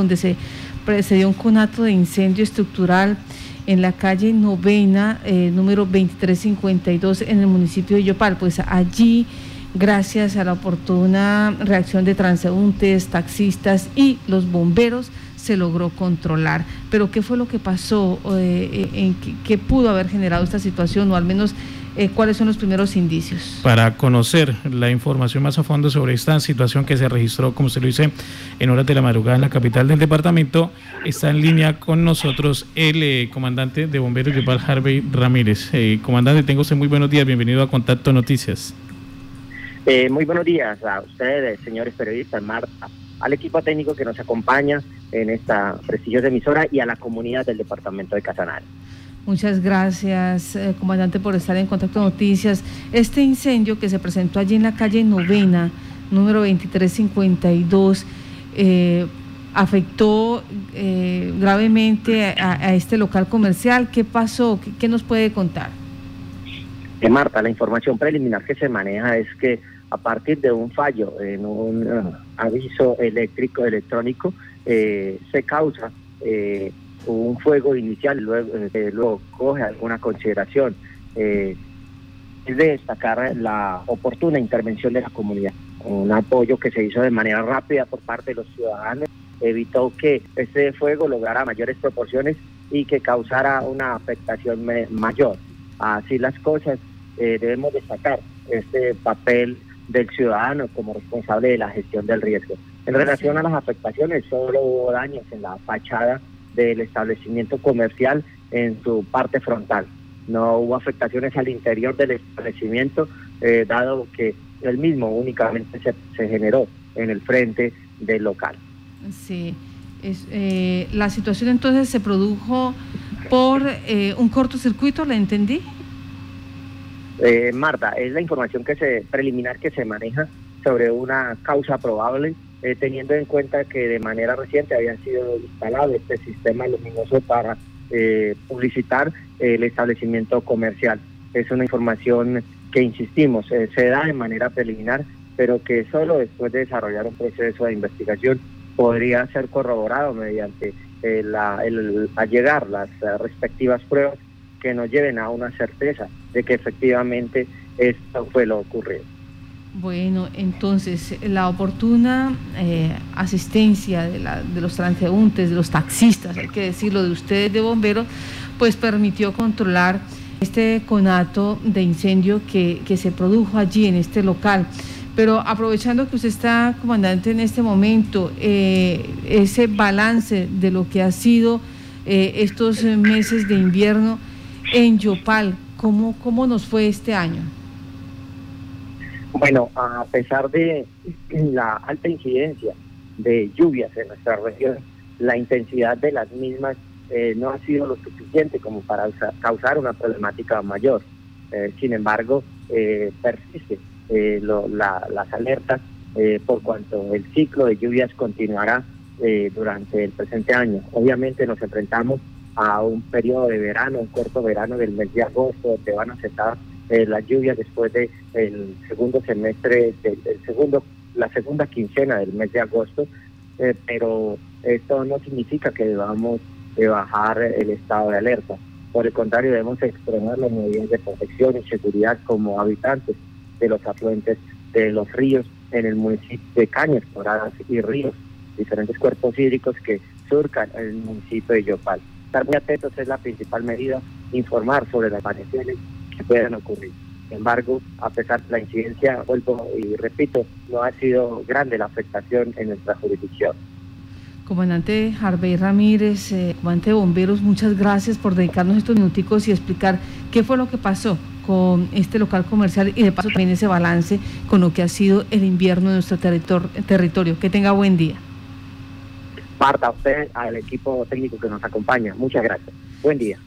donde se precedió un conato de incendio estructural en la calle novena, eh, número 2352, en el municipio de Yopal. Pues allí, gracias a la oportuna reacción de transeúntes, taxistas y los bomberos, se logró controlar. Pero ¿qué fue lo que pasó? Eh, en qué, pudo haber generado esta situación? O al menos eh, cuáles son los primeros indicios. Para conocer la información más a fondo sobre esta situación que se registró, como se lo dice, en horas de la madrugada en la capital del departamento, está en línea con nosotros el eh, comandante de bomberos Yopal Harvey Ramírez. comandante, tengo usted muy buenos días, bienvenido a Contacto Noticias. Muy buenos días a ustedes, señores periodistas, al equipo técnico que nos acompaña en esta prestigiosa emisora y a la comunidad del departamento de Casanare. Muchas gracias, eh, comandante, por estar en Contacto Noticias. Este incendio que se presentó allí en la calle Novena, número 2352, eh, afectó eh, gravemente a, este local comercial. ¿Qué pasó? ¿Qué, nos puede contar? Marta, la información preliminar que se maneja es que a partir de un fallo en un aviso eléctrico electrónico, eh, se causa eh, un fuego inicial, luego, eh, coge alguna consideración. es de destacar la oportuna intervención de la comunidad, un apoyo que se hizo de manera rápida por parte de los ciudadanos, evitó que este fuego lograra mayores proporciones y que causara una afectación mayor. Así las cosas, debemos destacar este papel del ciudadano como responsable de la gestión del riesgo. En relación a las afectaciones, solo hubo daños en la fachada del establecimiento comercial en su parte frontal. No hubo afectaciones al interior del establecimiento, eh, dado que el mismo únicamente se, se, generó en el frente del local. Sí, es, eh, la situación entonces se produjo por eh, un cortocircuito, ¿la entendí? Marta, es la información que se preliminar que se maneja sobre una causa probable eh, teniendo en cuenta que de manera reciente había sido instalado este sistema luminoso para eh, publicitar el establecimiento comercial. Es una información que, insistimos, eh, se da de manera preliminar, pero que solo después de desarrollar un proceso de investigación podría ser corroborado mediante la, el, llegar las respectivas pruebas que nos lleven a una certeza de que efectivamente esto fue lo ocurrido. Bueno, entonces la oportuna eh, asistencia de, la, de, los transeúntes, de los taxistas, hay que decirlo, de ustedes de bomberos, pues permitió controlar este conato de incendio que, se produjo allí en este local. Pero aprovechando que usted está, comandante, en este momento, eh, ese balance de lo que ha sido eh, estos meses de invierno en Yopal, ¿cómo, ¿cómo nos fue este año? Bueno, a pesar de la alta incidencia de lluvias en nuestra región, la intensidad de las mismas eh, no ha sido lo suficiente como para causar una problemática mayor. Eh, sin embargo, eh, persiste las alertas por cuanto el ciclo de lluvias continuará durante el presente año. Obviamente nos enfrentamos a un periodo de verano, un corto verano del mes de agosto, donde van a estar eh, las lluvias después del el segundo semestre, del, segundo, la segunda quincena del mes de agosto, eh, pero esto no significa que debamos de bajar el estado de alerta. Por el contrario, debemos extremar las medidas de protección y seguridad como habitantes de los afluentes de los ríos en el municipio de Cañas, Coradas y Ríos, diferentes cuerpos hídricos que surcan el municipio de Yopal. Estar muy atentos es la principal medida, informar sobre las variaciones que puedan ocurrir. Sin embargo, a pesar de la incidencia, vuelvo y repito, no ha sido grande la afectación en nuestra jurisdicción. Comandante Harvey Ramírez, eh, comandante de bomberos, muchas gracias por dedicarnos estos minuticos y explicar qué fue lo que pasó con este local comercial y de paso también ese balance con lo que ha sido el invierno de nuestro territorio. Que tenga buen día. Parta a usted, al equipo técnico que nos acompaña. Muchas gracias. Buen día.